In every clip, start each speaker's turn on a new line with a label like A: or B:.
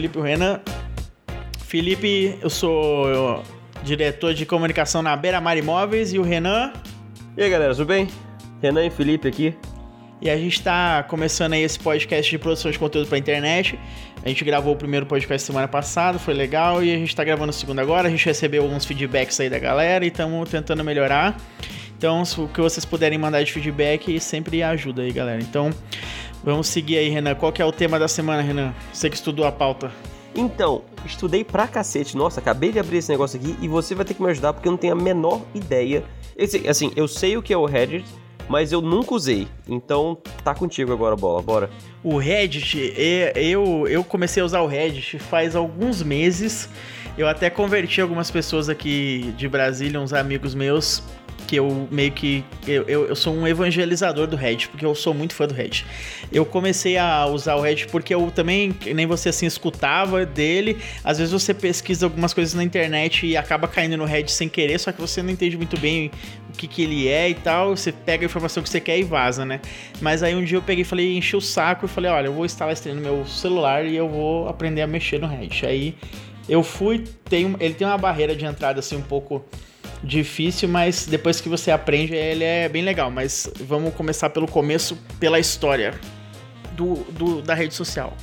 A: Felipe Renan. Felipe, eu sou diretor de comunicação na Beira Mar Imóveis e o Renan.
B: E aí galera, tudo bem? Renan e Felipe aqui.
A: E a gente está começando aí esse podcast de produção de conteúdo para internet. A gente gravou o primeiro podcast semana passada, foi legal, e a gente está gravando o segundo agora. A gente recebeu alguns feedbacks aí da galera e estamos tentando melhorar. Então, o que vocês puderem mandar de feedback sempre ajuda aí, galera. Então, vamos seguir aí, Renan. Qual que é o tema da semana, Renan? Você que estudou a pauta.
B: Então, estudei pra cacete. Nossa, acabei de abrir esse negócio aqui e você vai ter que me ajudar porque eu não tenho a menor ideia. Esse, assim, eu sei o que é o Reddit, mas eu nunca usei. Então tá contigo agora, bola, bora.
A: O Reddit, eu, eu comecei a usar o Reddit faz alguns meses. Eu até converti algumas pessoas aqui de Brasília, uns amigos meus, que eu meio que. Eu, eu, eu, sou um evangelizador do Reddit, porque eu sou muito fã do Reddit. Eu comecei a usar o Reddit porque eu também, nem você assim, escutava dele. Às vezes você pesquisa algumas coisas na internet e acaba caindo no Reddit sem querer, só que você não entende muito bem o que, que ele é e tal. Você pega a informação que você quer e vaza, né? Mas aí um dia eu peguei e falei, enchi o saco e falei, olha, eu vou instalar esse no meu celular e eu vou aprender a mexer no Reddit. Aí eu fui, tem, ele tem uma barreira de entrada assim um pouco difícil, mas depois que você aprende, ele é bem legal. Mas vamos começar pelo começo, pela história do, do da rede social.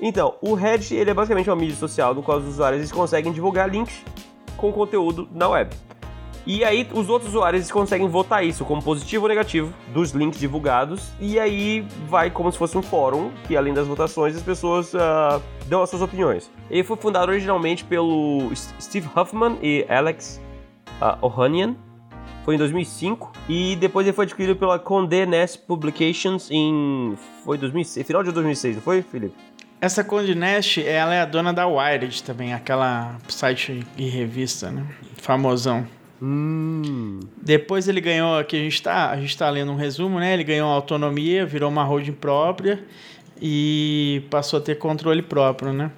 B: Então, o Reddit ele é basicamente uma mídia social no qual os usuários conseguem divulgar links com conteúdo na web. E aí os outros usuários conseguem votar isso como positivo ou negativo dos links divulgados. E aí vai como se fosse um fórum, que além das votações as pessoas uh, dão as suas opiniões. Ele foi fundado originalmente pelo Steve Huffman e Alex uh, Ohanian. Foi em 2005 e depois ele foi adquirido pela Condé Nast Publications em foi 2006, final de 2006, não foi, Felipe?
A: Essa Condé Nast, ela é a dona da Wired também, aquela site e revista, né? Famosão.
B: Hum.
A: Depois ele ganhou, aqui a gente tá, a gente tá lendo um resumo, né? Ele ganhou autonomia, virou uma holding própria e passou a ter controle próprio, né?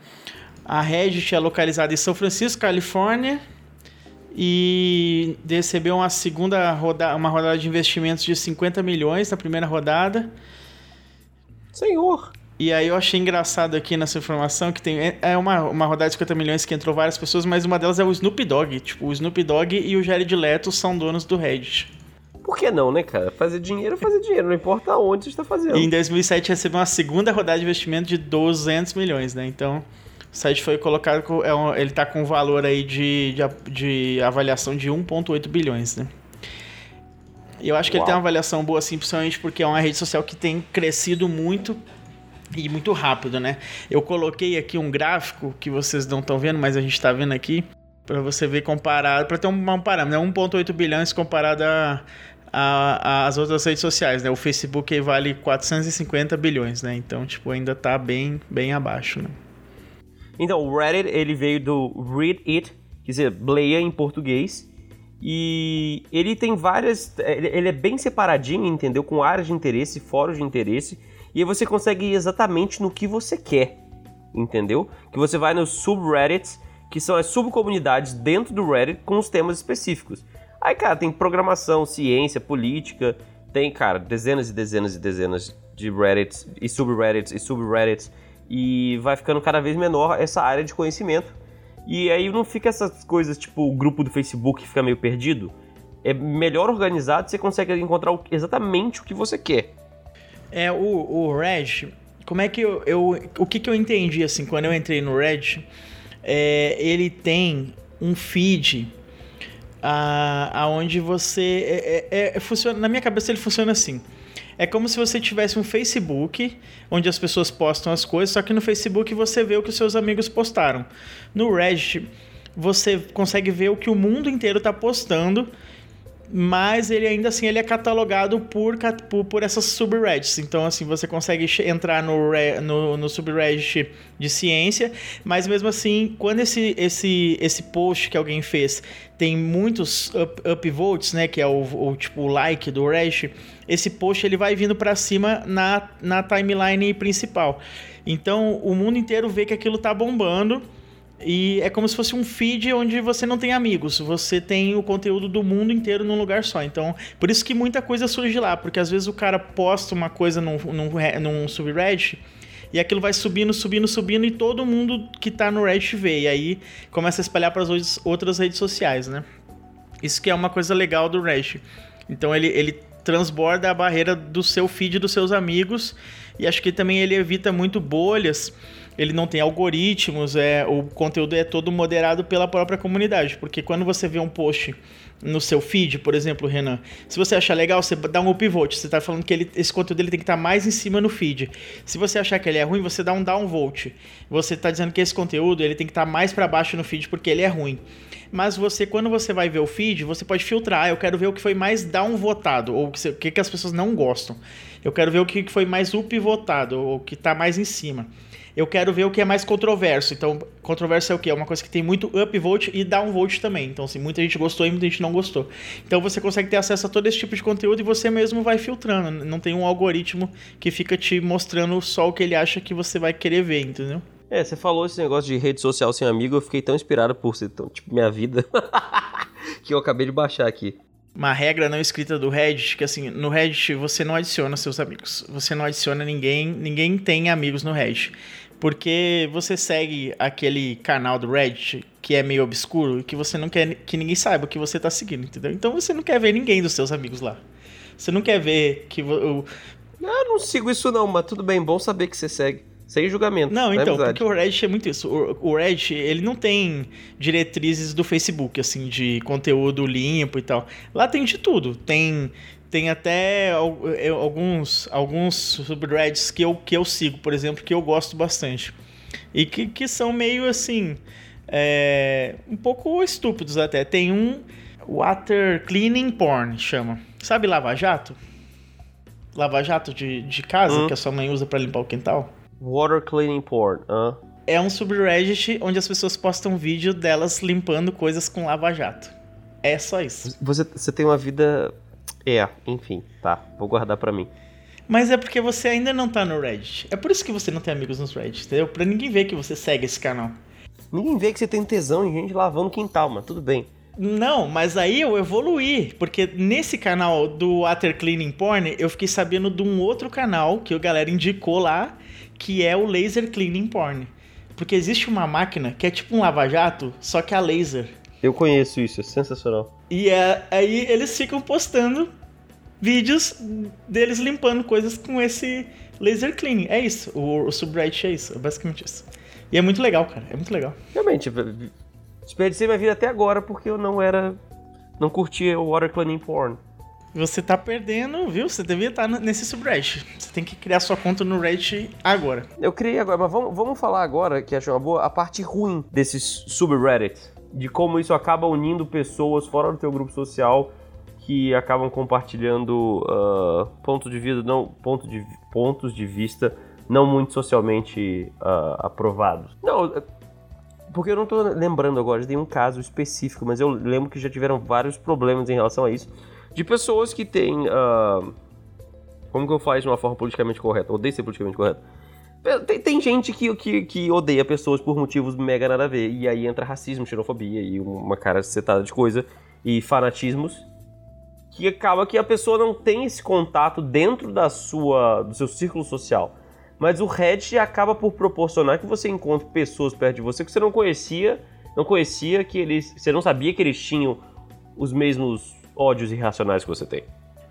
A: A Reddit é localizada em São Francisco, Califórnia, e recebeu uma segunda rodada, uma rodada de investimentos de 50 milhões na primeira rodada.
B: Senhor!
A: E aí eu achei engraçado aqui nessa informação que tem é uma, uma rodada de 50 milhões que entrou várias pessoas, mas uma delas é o Snoop Dogg. Tipo, o Snoop Dogg e o Jared Leto são donos do Reddit.
B: Por que não, né, cara? Fazer dinheiro é fazer dinheiro, não importa onde você está fazendo.
A: E em 2007 recebeu uma segunda rodada de investimento de 200 milhões, né? Então, o site foi colocado, com, é um, ele está com um valor aí de, de, de avaliação de 1,8 bilhões, né? E eu acho que Uau. ele tem uma avaliação boa, assim, principalmente porque é uma rede social que tem crescido muito e muito rápido, né? Eu coloquei aqui um gráfico que vocês não estão vendo, mas a gente está vendo aqui, para você ver comparado, para ter um, um parâmetro, né? 1,8 bilhões comparado as outras redes sociais, né? O Facebook vale 450 bilhões, né? Então, tipo, ainda está bem, bem abaixo, né?
B: Então, o Reddit, ele veio do Read It, quer dizer, bleia em português. E ele tem várias... Ele é bem separadinho, entendeu? Com áreas de interesse, fóruns de interesse. E aí você consegue ir exatamente no que você quer, entendeu? Que você vai nos subreddits, que são as subcomunidades dentro do Reddit com os temas específicos. Aí, cara, tem programação, ciência, política, tem, cara, dezenas e dezenas e dezenas de Reddits e subreddits e subreddits e vai ficando cada vez menor essa área de conhecimento. E aí não fica essas coisas tipo o grupo do Facebook que fica meio perdido. É melhor organizado, você consegue encontrar exatamente o que você quer.
A: É, o, o Reg, como é que eu, eu. O que, que eu entendi assim quando eu entrei no Red? É, ele tem um feed aonde você. É, é, é, funciona, na minha cabeça ele funciona assim. É como se você tivesse um Facebook onde as pessoas postam as coisas, só que no Facebook você vê o que os seus amigos postaram. No Reddit você consegue ver o que o mundo inteiro está postando mas ele ainda assim ele é catalogado por, por, essas subreddits. Então, assim, você consegue entrar no, no, no subreddit de ciência, mas mesmo assim, quando esse, esse, esse post que alguém fez tem muitos up, upvotes, né, que é o, o tipo o like do Reddit, esse post ele vai vindo para cima na, na timeline principal. Então, o mundo inteiro vê que aquilo tá bombando e é como se fosse um feed onde você não tem amigos, você tem o conteúdo do mundo inteiro num lugar só. Então, por isso que muita coisa surge lá, porque às vezes o cara posta uma coisa num, num, num subreddit E aquilo vai subindo, subindo, subindo, e todo mundo que tá no Reddit vê. E aí começa a espalhar para as outras redes sociais, né? Isso que é uma coisa legal do Reddit. Então ele, ele transborda a barreira do seu feed dos seus amigos. E acho que também ele evita muito bolhas ele não tem algoritmos, é, o conteúdo é todo moderado pela própria comunidade. Porque quando você vê um post no seu feed, por exemplo, Renan, se você achar legal, você dá um upvote. Você está falando que ele, esse conteúdo ele tem que estar tá mais em cima no feed. Se você achar que ele é ruim, você dá um downvote. Você está dizendo que esse conteúdo ele tem que estar tá mais para baixo no feed porque ele é ruim. Mas você, quando você vai ver o feed, você pode filtrar. Eu quero ver o que foi mais downvotado, ou o que, que as pessoas não gostam. Eu quero ver o que foi mais upvotado, ou o que está mais em cima eu quero ver o que é mais controverso. Então, controverso é o quê? É uma coisa que tem muito upvote e downvote também. Então, assim, muita gente gostou e muita gente não gostou. Então, você consegue ter acesso a todo esse tipo de conteúdo e você mesmo vai filtrando. Não tem um algoritmo que fica te mostrando só o que ele acha que você vai querer ver, entendeu?
B: É, você falou esse negócio de rede social sem amigo, eu fiquei tão inspirado por ser tão, tipo, minha vida, que eu acabei de baixar aqui
A: uma regra não escrita do Reddit, que assim, no Reddit você não adiciona seus amigos. Você não adiciona ninguém, ninguém tem amigos no Reddit porque você segue aquele canal do Reddit que é meio obscuro e que você não quer que ninguém saiba o que você está seguindo, entendeu? Então você não quer ver ninguém dos seus amigos lá. Você não quer ver que o.
B: Eu não sigo isso não, mas tudo bem, bom saber que você segue. Sem julgamento.
A: Não, então, porque o Reddit é muito isso. O, o Reddit, ele não tem diretrizes do Facebook, assim, de conteúdo limpo e tal. Lá tem de tudo. Tem tem até alguns, alguns subreddits que eu, que eu sigo, por exemplo, que eu gosto bastante. E que, que são meio assim. É, um pouco estúpidos até. Tem um Water Cleaning Porn, chama. Sabe Lava Jato? Lava Jato de, de casa hum. que a sua mãe usa para limpar o quintal?
B: Water Cleaning Porn, uh.
A: É um subreddit onde as pessoas postam vídeo delas limpando coisas com Lava Jato. É só isso.
B: Você, você tem uma vida é, enfim, tá. Vou guardar para mim.
A: Mas é porque você ainda não tá no Reddit. É por isso que você não tem amigos nos Reddit, entendeu? Pra ninguém ver que você segue esse canal.
B: Ninguém vê que você tem tesão em gente lavando quintal, mas tudo bem.
A: Não, mas aí eu evoluí, porque nesse canal do Water Cleaning Porn, eu fiquei sabendo de um outro canal que a galera indicou lá, que é o Laser Cleaning Porn. Porque existe uma máquina que é tipo um lava-jato, só que a laser.
B: Eu conheço isso, é sensacional.
A: E é, aí eles ficam postando vídeos deles limpando coisas com esse laser cleaning. É isso, o, o subreddit é isso, é basicamente isso. E é muito legal, cara, é muito legal.
B: Realmente, desperdicei minha vida até agora porque eu não era. não curtia o water cleaning porn.
A: Você tá perdendo, viu? Você devia estar nesse subreddit. Você tem que criar sua conta no Reddit agora.
B: Eu criei agora, mas vamos, vamos falar agora, que acho uma boa, a parte ruim desses subreddits de como isso acaba unindo pessoas fora do teu grupo social que acabam compartilhando uh, pontos de vida não ponto de pontos de vista não muito socialmente uh, aprovados. Não, porque eu não estou lembrando agora de um caso específico, mas eu lembro que já tiveram vários problemas em relação a isso de pessoas que têm uh, como que eu faço de uma forma politicamente correta? Odeio ser politicamente correto tem, tem gente que, que, que, odeia pessoas por motivos mega nada a ver. E aí entra racismo, xenofobia e uma cara setada de coisa. E fanatismos. Que acaba que a pessoa não tem esse contato dentro da sua, do seu círculo social. Mas o Reddit acaba por proporcionar que você encontre pessoas perto de você que você não conhecia. Não conhecia que eles. Você não sabia que eles tinham os mesmos ódios irracionais que você tem.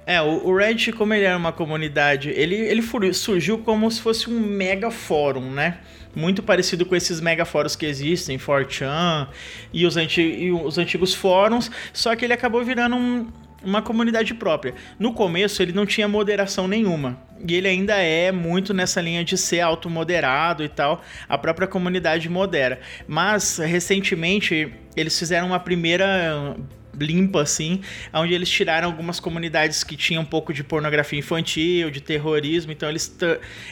A: É, o, Reddit, como ele era uma comunidade, ele, ele surgiu como se fosse um mega fórum, né? Muito parecido com esses mega fóruns que existem, 4chan e os, anti, e os antigos fóruns, só que ele acabou virando um, uma comunidade própria. No começo ele não tinha moderação nenhuma. E ele ainda é muito nessa linha de ser automoderado e tal. A própria comunidade modera. Mas recentemente eles fizeram uma primeira limpa, assim, onde eles tiraram algumas comunidades que tinham um pouco de pornografia infantil, de terrorismo, então eles,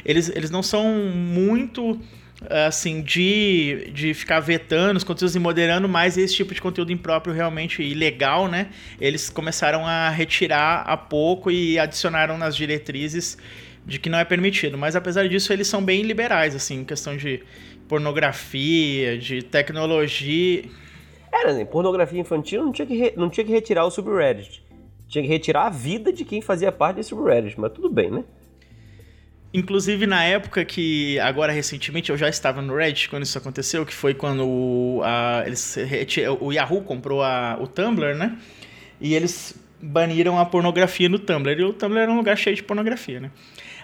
A: eles, eles não são muito assim, de, de ficar vetando os conteúdos e moderando mais esse tipo de conteúdo impróprio realmente ilegal, né? Eles começaram a retirar a pouco e adicionaram nas diretrizes de que não é permitido. Mas apesar disso, eles são bem liberais, assim, em questão de pornografia, de tecnologia.
B: Era, né? Pornografia infantil não tinha, que re... não tinha que retirar o subreddit. Tinha que retirar a vida de quem fazia parte desse subreddit, mas tudo bem, né?
A: Inclusive, na época que, agora recentemente, eu já estava no Reddit quando isso aconteceu, que foi quando o, a, eles, o Yahoo comprou a, o Tumblr, né? E eles baniram a pornografia no Tumblr. E o Tumblr era um lugar cheio de pornografia, né?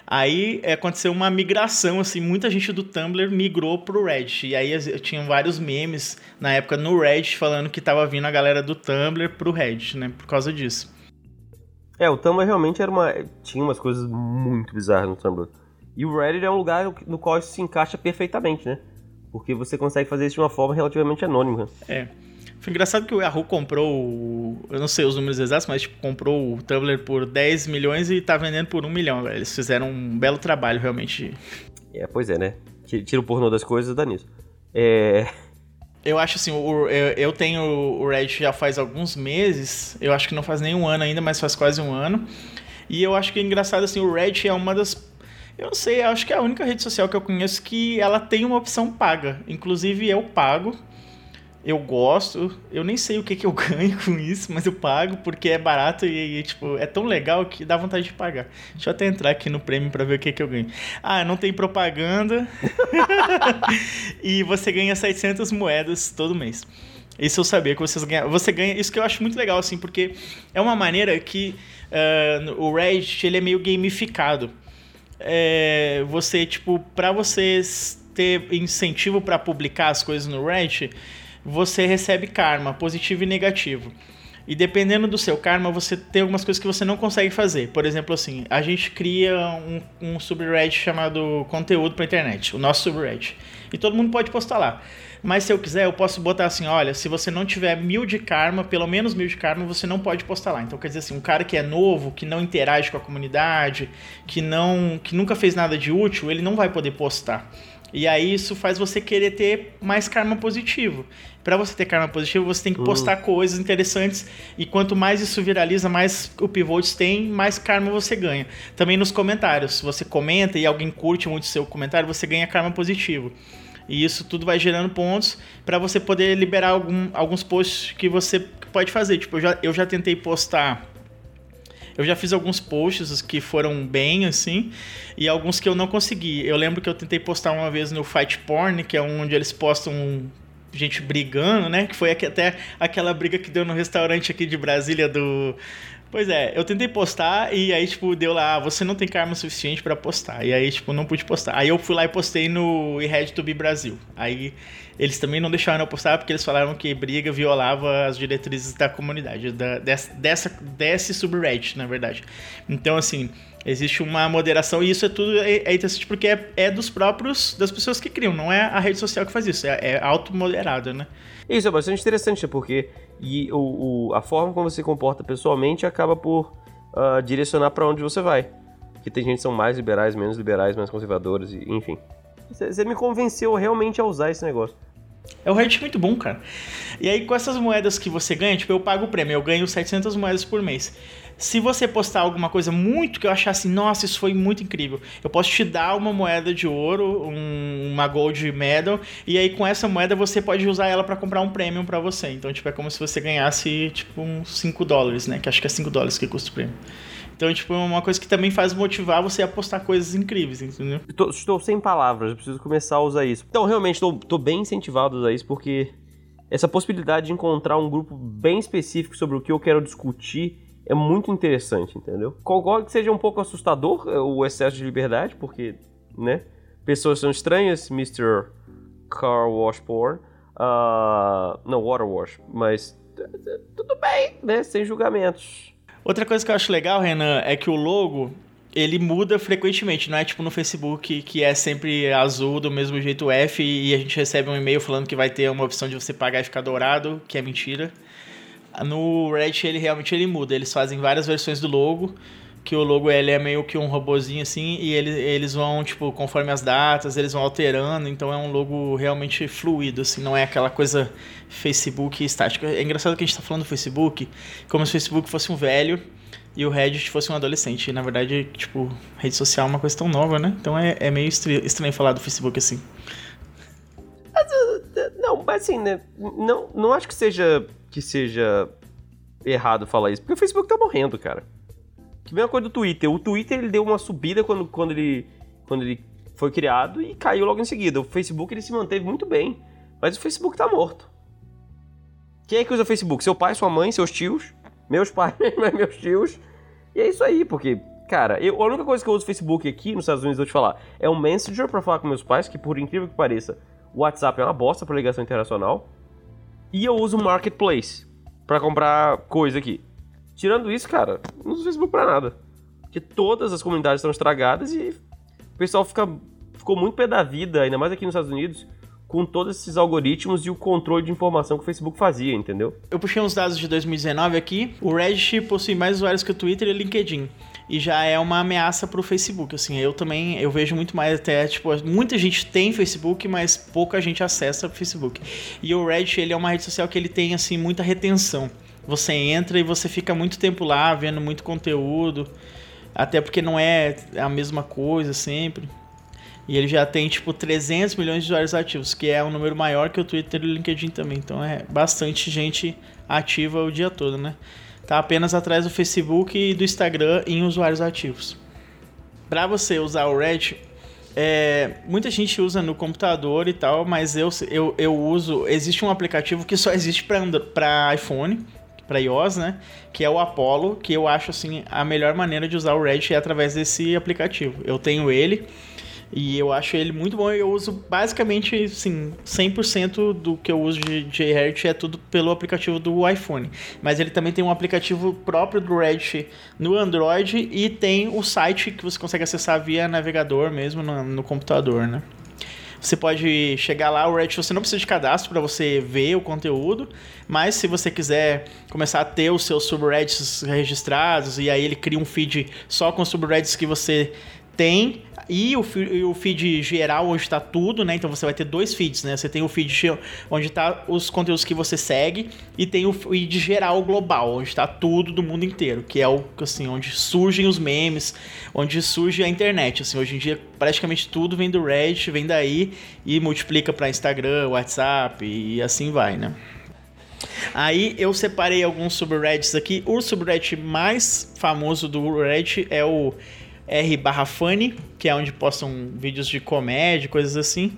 A: Aí é, aconteceu uma migração, assim, muita gente do Tumblr migrou pro Reddit. E aí tinham vários memes na época no Reddit falando que tava vindo a galera do Tumblr pro Reddit, né? Por causa disso.
B: É, o Tumblr realmente era uma. tinha umas coisas muito bizarras no Tumblr. E o Reddit é um lugar no qual isso se encaixa perfeitamente, né? Porque você consegue fazer isso de uma forma relativamente anônima.
A: É. Foi engraçado que o Yahoo comprou, eu não sei os números exatos, mas tipo, comprou o Tumblr por 10 milhões e tá vendendo por 1 milhão, velho. Eles fizeram um belo trabalho, realmente.
B: É, pois é, né? Tira o pornô das coisas dá nisso. É...
A: Eu acho assim, o, eu, eu tenho o Reddit já faz alguns meses, eu acho que não faz nem um ano ainda, mas faz quase um ano. E eu acho que é engraçado assim, o Reddit é uma das eu não sei, eu acho que é a única rede social que eu conheço que ela tem uma opção paga. Inclusive eu pago eu gosto, eu nem sei o que, que eu ganho com isso, mas eu pago porque é barato e, e, tipo, é tão legal que dá vontade de pagar. Deixa eu até entrar aqui no prêmio para ver o que, que eu ganho. Ah, não tem propaganda e você ganha 700 moedas todo mês. Isso eu sabia que vocês ganham. Você ganha. Isso que eu acho muito legal, assim, porque é uma maneira que uh, o Reddit ele é meio gamificado. É, você, tipo, para vocês ter incentivo para publicar as coisas no Reddit, você recebe karma, positivo e negativo. E dependendo do seu karma, você tem algumas coisas que você não consegue fazer. Por exemplo, assim, a gente cria um, um subreddit chamado conteúdo para internet, o nosso subreddit. E todo mundo pode postar lá. Mas se eu quiser, eu posso botar assim: olha, se você não tiver mil de karma, pelo menos mil de karma, você não pode postar lá. Então quer dizer assim, um cara que é novo, que não interage com a comunidade, que não, que nunca fez nada de útil, ele não vai poder postar. E aí isso faz você querer ter mais karma positivo. Para você ter karma positivo, você tem que postar uhum. coisas interessantes e quanto mais isso viraliza, mais o Pivotes tem, mais karma você ganha. Também nos comentários, se você comenta e alguém curte muito o seu comentário, você ganha karma positivo. E isso tudo vai gerando pontos para você poder liberar algum, alguns posts que você pode fazer. Tipo, eu já, eu já tentei postar eu já fiz alguns posts que foram bem, assim, e alguns que eu não consegui. Eu lembro que eu tentei postar uma vez no Fight Porn, que é onde eles postam gente brigando, né? Que foi até aquela briga que deu no restaurante aqui de Brasília do Pois é, eu tentei postar e aí, tipo, deu lá, ah, você não tem karma suficiente para postar. E aí, tipo, não pude postar. Aí eu fui lá e postei no RedTube Brasil. Aí eles também não deixaram eu postar porque eles falaram que briga violava as diretrizes da comunidade, da, dessa, dessa, desse subreddit, na verdade. Então, assim, existe uma moderação e isso é tudo é, é interessante porque é, é, dos próprios, das pessoas que criam, não é a rede social que faz isso, é, é automoderado, né?
B: Isso é bastante interessante, porque e o, o, a forma como você se comporta pessoalmente acaba por uh, direcionar para onde você vai. Porque tem gente que são mais liberais, menos liberais, mais conservadores, enfim. Você me convenceu realmente a usar esse negócio.
A: É o Reddit muito bom, cara. E aí, com essas moedas que você ganha, tipo, eu pago o prêmio, eu ganho 700 moedas por mês. Se você postar alguma coisa muito que eu achar assim, nossa, isso foi muito incrível, eu posso te dar uma moeda de ouro, um, uma gold medal, e aí com essa moeda você pode usar ela para comprar um prêmio para você. Então, tipo, é como se você ganhasse, tipo, uns 5 dólares, né? Que acho que é 5 dólares que custa o prêmio. Então, tipo, é uma coisa que também faz motivar você a postar coisas incríveis, entendeu?
B: Estou, estou sem palavras, preciso começar a usar isso. Então, realmente, estou bem incentivado a usar isso, porque essa possibilidade de encontrar um grupo bem específico sobre o que eu quero discutir é muito interessante, entendeu? Concordo que seja um pouco assustador é, o excesso de liberdade, porque, né? Pessoas são estranhas, Mr. Car Wash Porn. Uh, não, Water Wash, mas tudo bem, né? Sem julgamentos.
A: Outra coisa que eu acho legal, Renan, é que o logo ele muda frequentemente, não é tipo no Facebook que é sempre azul do mesmo jeito F e a gente recebe um e-mail falando que vai ter uma opção de você pagar e ficar dourado, que é mentira. No Reddit ele realmente ele muda, eles fazem várias versões do logo, que o logo ele é meio que um robozinho assim, e eles, eles vão, tipo, conforme as datas, eles vão alterando, então é um logo realmente fluido, assim, não é aquela coisa Facebook estática. É engraçado que a gente tá falando do Facebook, como se o Facebook fosse um velho e o Reddit fosse um adolescente. E, na verdade, tipo, rede social é uma coisa tão nova, né? Então é, é meio estranho falar do Facebook assim.
B: Não, mas assim, né? Não, não acho que seja, que seja errado falar isso, porque o Facebook tá morrendo, cara. Que mesma coisa do Twitter. O Twitter ele deu uma subida quando, quando ele quando ele foi criado e caiu logo em seguida. O Facebook ele se manteve muito bem, mas o Facebook tá morto. Quem é que usa o Facebook? Seu pai, sua mãe, seus tios, meus pais, meus tios. E é isso aí, porque, cara, eu, a única coisa que eu uso Facebook aqui nos Estados Unidos, vou te falar, é um Messenger para falar com meus pais, que por incrível que pareça, o WhatsApp é uma bosta para ligação internacional. E eu uso o Marketplace para comprar coisa aqui. Tirando isso, cara, não uso Facebook pra nada. Porque todas as comunidades estão estragadas e o pessoal fica, ficou muito pé da vida, ainda mais aqui nos Estados Unidos, com todos esses algoritmos e o controle de informação que o Facebook fazia, entendeu?
A: Eu puxei uns dados de 2019 aqui. O Reddit possui mais usuários que o Twitter e o LinkedIn. E já é uma ameaça para o Facebook, assim, eu também, eu vejo muito mais até, tipo, muita gente tem Facebook, mas pouca gente acessa o Facebook. E o Reddit, ele é uma rede social que ele tem, assim, muita retenção. Você entra e você fica muito tempo lá, vendo muito conteúdo, até porque não é a mesma coisa sempre. E ele já tem tipo 300 milhões de usuários ativos, que é um número maior que o Twitter e o LinkedIn também. Então é bastante gente ativa o dia todo, né? Tá apenas atrás do Facebook e do Instagram em usuários ativos. Para você usar o Reddit, é, muita gente usa no computador e tal, mas eu, eu, eu uso. Existe um aplicativo que só existe para iPhone, para iOS, né? Que é o Apollo, que eu acho assim a melhor maneira de usar o Reddit é através desse aplicativo. Eu tenho ele. E eu acho ele muito bom. Eu uso basicamente, assim, 100% do que eu uso de JHeart é tudo pelo aplicativo do iPhone. Mas ele também tem um aplicativo próprio do Reddit no Android e tem o site que você consegue acessar via navegador mesmo no, no computador, né? Você pode chegar lá, o Reddit você não precisa de cadastro para você ver o conteúdo, mas se você quiser começar a ter os seus subreddits registrados e aí ele cria um feed só com subreddits que você tem e o, o feed geral onde está tudo, né? Então você vai ter dois feeds, né? Você tem o feed onde está os conteúdos que você segue e tem o feed geral global, onde está tudo do mundo inteiro, que é o assim onde surgem os memes, onde surge a internet. Assim, hoje em dia praticamente tudo vem do Reddit, vem daí e multiplica para Instagram, WhatsApp e assim vai, né? Aí eu separei alguns subreddits aqui. O subreddit mais famoso do Reddit é o R barra funny, que é onde postam vídeos de comédia, coisas assim.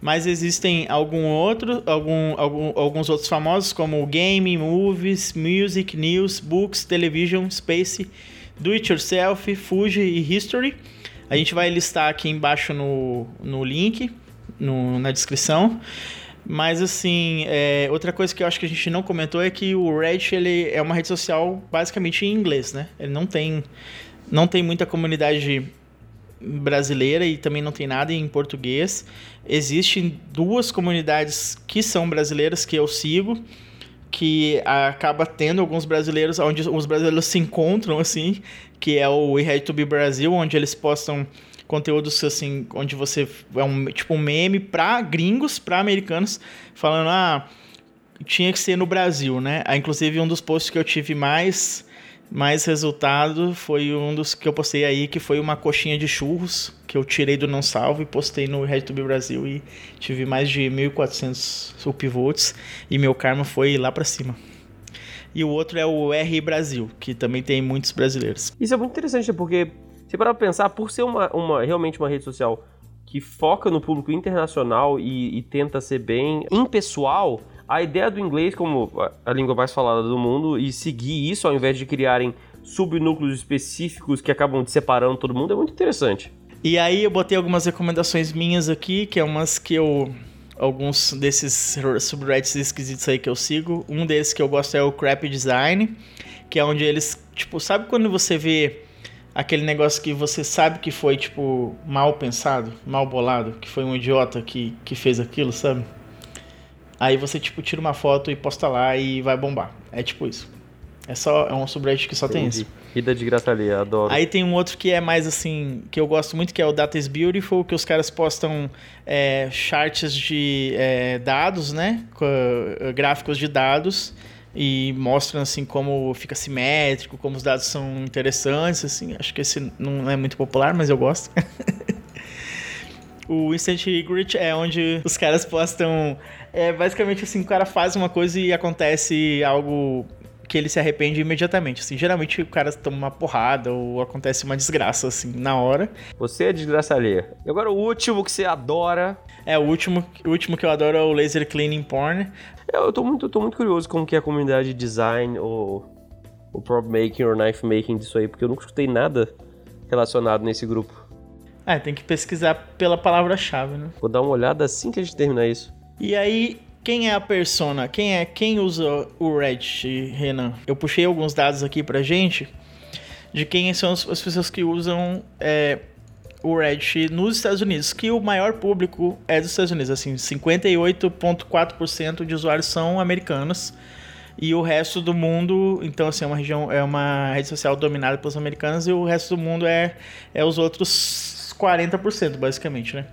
A: Mas existem algum outro, algum, algum, alguns outros famosos, como Game, Movies, Music, News, Books, Television, Space, Do It Yourself, Fuji e History. A gente vai listar aqui embaixo no, no link, no, na descrição. Mas assim, é, outra coisa que eu acho que a gente não comentou é que o Reddit ele é uma rede social basicamente em inglês, né? Ele não tem não tem muita comunidade brasileira e também não tem nada em português. Existem duas comunidades que são brasileiras que eu sigo, que acaba tendo alguns brasileiros, onde os brasileiros se encontram, assim, que é o RedTube Brasil, onde eles postam conteúdos assim, onde você é um tipo um meme para gringos, para americanos, falando ah, tinha que ser no Brasil, né? Ah, inclusive um dos posts que eu tive mais mais resultado foi um dos que eu postei aí, que foi uma coxinha de churros que eu tirei do Não Salvo e postei no RedTube Brasil e tive mais de 1.400 upvotes e meu karma foi lá para cima. E o outro é o R Brasil, que também tem muitos brasileiros.
B: Isso é muito interessante, porque se parar pra pensar, por ser uma, uma, realmente uma rede social que foca no público internacional e, e tenta ser bem impessoal, a ideia do inglês como a língua mais falada do mundo e seguir isso ao invés de criarem subnúcleos específicos que acabam separando todo mundo é muito interessante.
A: E aí eu botei algumas recomendações minhas aqui, que é umas que eu alguns desses subreddits esquisitos aí que eu sigo. Um desses que eu gosto é o Crap Design, que é onde eles, tipo, sabe quando você vê aquele negócio que você sabe que foi, tipo, mal pensado, mal bolado, que foi um idiota que, que fez aquilo, sabe? Aí você, tipo, tira uma foto e posta lá e vai bombar. É tipo isso. É só é um subreddit que só Entendi. tem isso.
B: Rida de graça ali, adoro.
A: Aí tem um outro que é mais assim, que eu gosto muito, que é o Data is Beautiful, que os caras postam é, charts de é, dados, né? Gráficos de dados e mostram assim como fica simétrico, como os dados são interessantes, assim. Acho que esse não é muito popular, mas eu gosto. o Instant Regret é onde os caras postam é basicamente assim, o cara faz uma coisa e acontece algo que ele se arrepende imediatamente. Assim, geralmente o cara toma uma porrada ou acontece uma desgraça, assim, na hora.
B: Você é desgraça alheia. E agora o último que você adora.
A: É, o último, o último que eu adoro é o Laser Cleaning Porn.
B: Eu tô muito, tô muito curioso como que é a comunidade de design ou o prop making ou knife making disso aí, porque eu nunca escutei nada relacionado nesse grupo.
A: É, tem que pesquisar pela palavra-chave, né?
B: Vou dar uma olhada assim que a gente terminar isso.
A: E aí, quem é a persona? Quem é quem usa o Reddit, Renan? Eu puxei alguns dados aqui pra gente de quem são as pessoas que usam é, o Reddit nos Estados Unidos, que o maior público é dos Estados Unidos, assim, 58.4% de usuários são americanos e o resto do mundo, então assim, é uma região, é uma rede social dominada pelos americanos e o resto do mundo é, é os outros 40%, basicamente, né?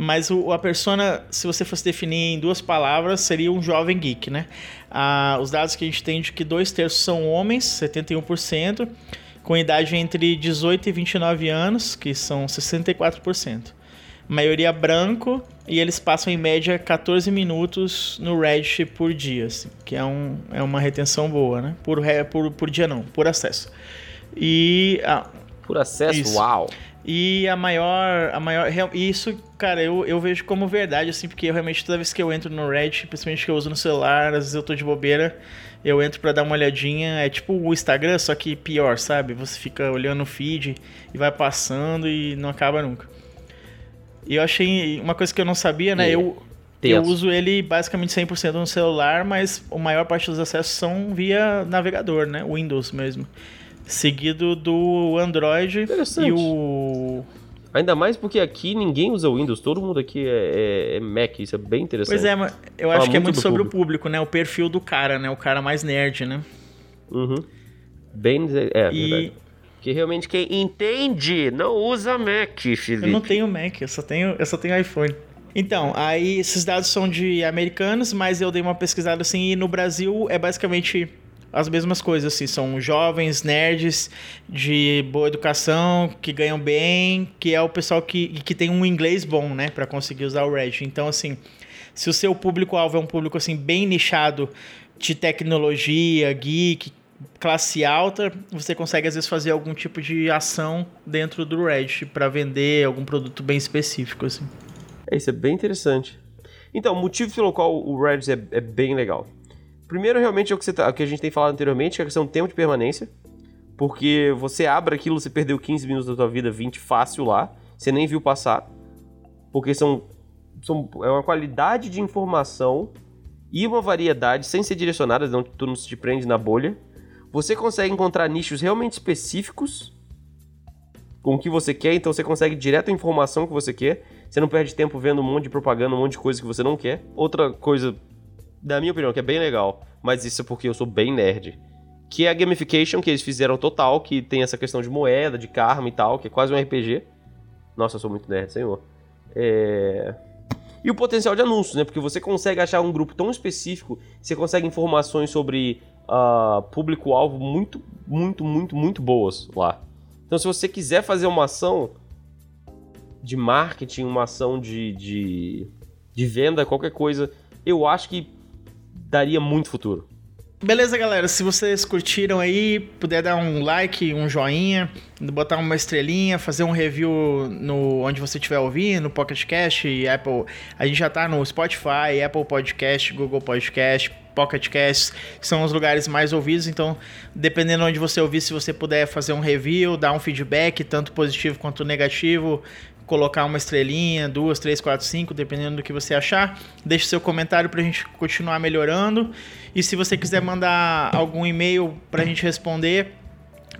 A: Mas o, a persona, se você fosse definir em duas palavras, seria um jovem geek, né? Ah, os dados que a gente tem de que dois terços são homens, 71%, com idade entre 18 e 29 anos, que são 64%. Maioria branco, e eles passam em média 14 minutos no Reddit por dia, assim, que é, um, é uma retenção boa, né? Por, por, por dia não, por acesso. E. Ah,
B: por acesso? Isso. Uau!
A: E a maior. A maior isso, cara, eu, eu vejo como verdade, assim, porque eu realmente toda vez que eu entro no Reddit, principalmente que eu uso no celular, às vezes eu tô de bobeira, eu entro para dar uma olhadinha. É tipo o Instagram, só que pior, sabe? Você fica olhando o feed e vai passando e não acaba nunca. E eu achei uma coisa que eu não sabia, né? Eu, eu uso ele basicamente 100% no celular, mas a maior parte dos acessos são via navegador, né? Windows mesmo seguido do Android e o.
B: Ainda mais porque aqui ninguém usa Windows, todo mundo aqui é, é, é Mac, isso é bem interessante.
A: Pois é, mas eu Fala acho que é muito sobre público. o público, né? O perfil do cara, né? O cara mais nerd, né?
B: Uhum. Bem. É, e... verdade. Que realmente quem entende não usa Mac, Felipe.
A: Eu não tenho Mac, eu só tenho, eu só tenho iPhone. Então, aí esses dados são de americanos, mas eu dei uma pesquisada assim e no Brasil é basicamente as mesmas coisas, assim, são jovens, nerds, de boa educação, que ganham bem, que é o pessoal que, que tem um inglês bom, né, para conseguir usar o Reddit. Então, assim, se o seu público-alvo é um público, assim, bem nichado de tecnologia, geek, classe alta, você consegue, às vezes, fazer algum tipo de ação dentro do Reddit para vender algum produto bem específico, assim.
B: É, isso é bem interessante. Então, o motivo pelo qual o Reddit é, é bem legal Primeiro, realmente, é o que, tá, o que, a gente tem falado anteriormente, que é a questão do tempo de permanência. Porque você abre aquilo, você perdeu 15 minutos da tua vida, 20 fácil lá, você nem viu passar. Porque são, são é uma qualidade de informação e uma variedade sem ser direcionada, não, tu não se prende na bolha. Você consegue encontrar nichos realmente específicos com o que você quer, então você consegue direto a informação que você quer. Você não perde tempo vendo um monte de propaganda, um monte de coisa que você não quer. Outra coisa da minha opinião, que é bem legal, mas isso é porque eu sou bem nerd. Que é a gamification que eles fizeram total, que tem essa questão de moeda, de karma e tal, que é quase um RPG. Nossa, eu sou muito nerd, senhor. É... E o potencial de anúncios, né? Porque você consegue achar um grupo tão específico, você consegue informações sobre uh, público-alvo muito, muito, muito, muito boas lá. Então, se você quiser fazer uma ação de marketing, uma ação de, de, de venda, qualquer coisa, eu acho que daria muito futuro.
A: Beleza, galera. Se vocês curtiram aí, puder dar um like, um joinha, botar uma estrelinha, fazer um review no onde você estiver ouvindo, no Pocket Apple. A gente já tá no Spotify, Apple Podcast, Google Podcast, Pocket Cast, que são os lugares mais ouvidos. Então, dependendo onde você ouvir, se você puder fazer um review, dar um feedback, tanto positivo quanto negativo, colocar uma estrelinha, duas, três, quatro, cinco, dependendo do que você achar. Deixe seu comentário para a gente continuar melhorando. E se você quiser mandar algum e-mail para a gente responder,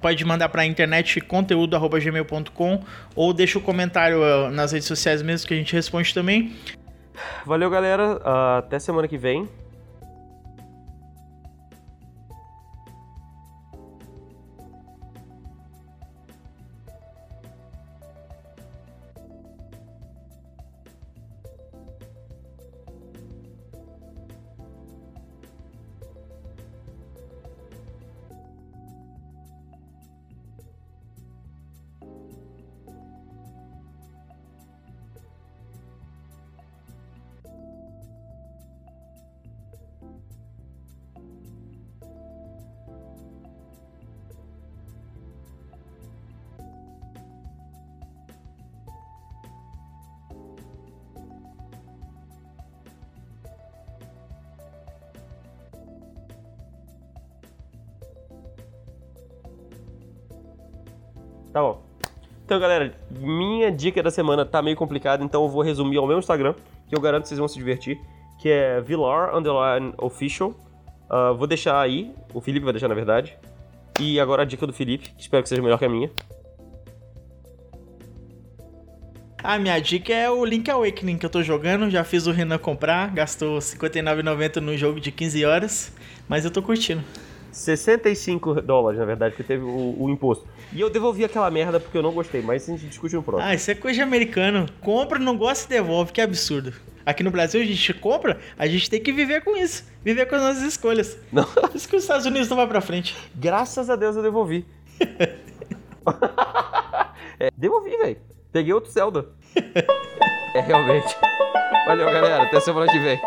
A: pode mandar para a internet conteúdo@gmail.com ou deixa o um comentário uh, nas redes sociais mesmo que a gente responde também.
B: Valeu, galera. Uh, até semana que vem. Tá bom. Então, galera, minha dica da semana tá meio complicada, então eu vou resumir ao meu Instagram, que eu garanto que vocês vão se divertir, que é Vilar Underline Official. Uh, vou deixar aí, o Felipe vai deixar na verdade. E agora a dica do Felipe, que espero que seja melhor que a minha.
A: A minha dica é o Link Awakening que eu tô jogando. Já fiz o Renan comprar, gastou R$ 59,90 no jogo de 15 horas, mas eu tô curtindo.
B: 65 dólares, na verdade, que teve o, o, imposto. E eu devolvi aquela merda porque eu não gostei, mas a gente discute no próximo.
A: Ah, isso é coisa americana. Compra, não gosta e devolve, que absurdo. Aqui no Brasil a gente compra, a gente tem que viver com isso. Viver com as nossas escolhas.
B: Não.
A: Por isso que os Estados Unidos não vai pra frente.
B: Graças a Deus eu devolvi. é, devolvi, velho. Peguei outro Zelda. é, realmente. Valeu, galera. Até semana que vem.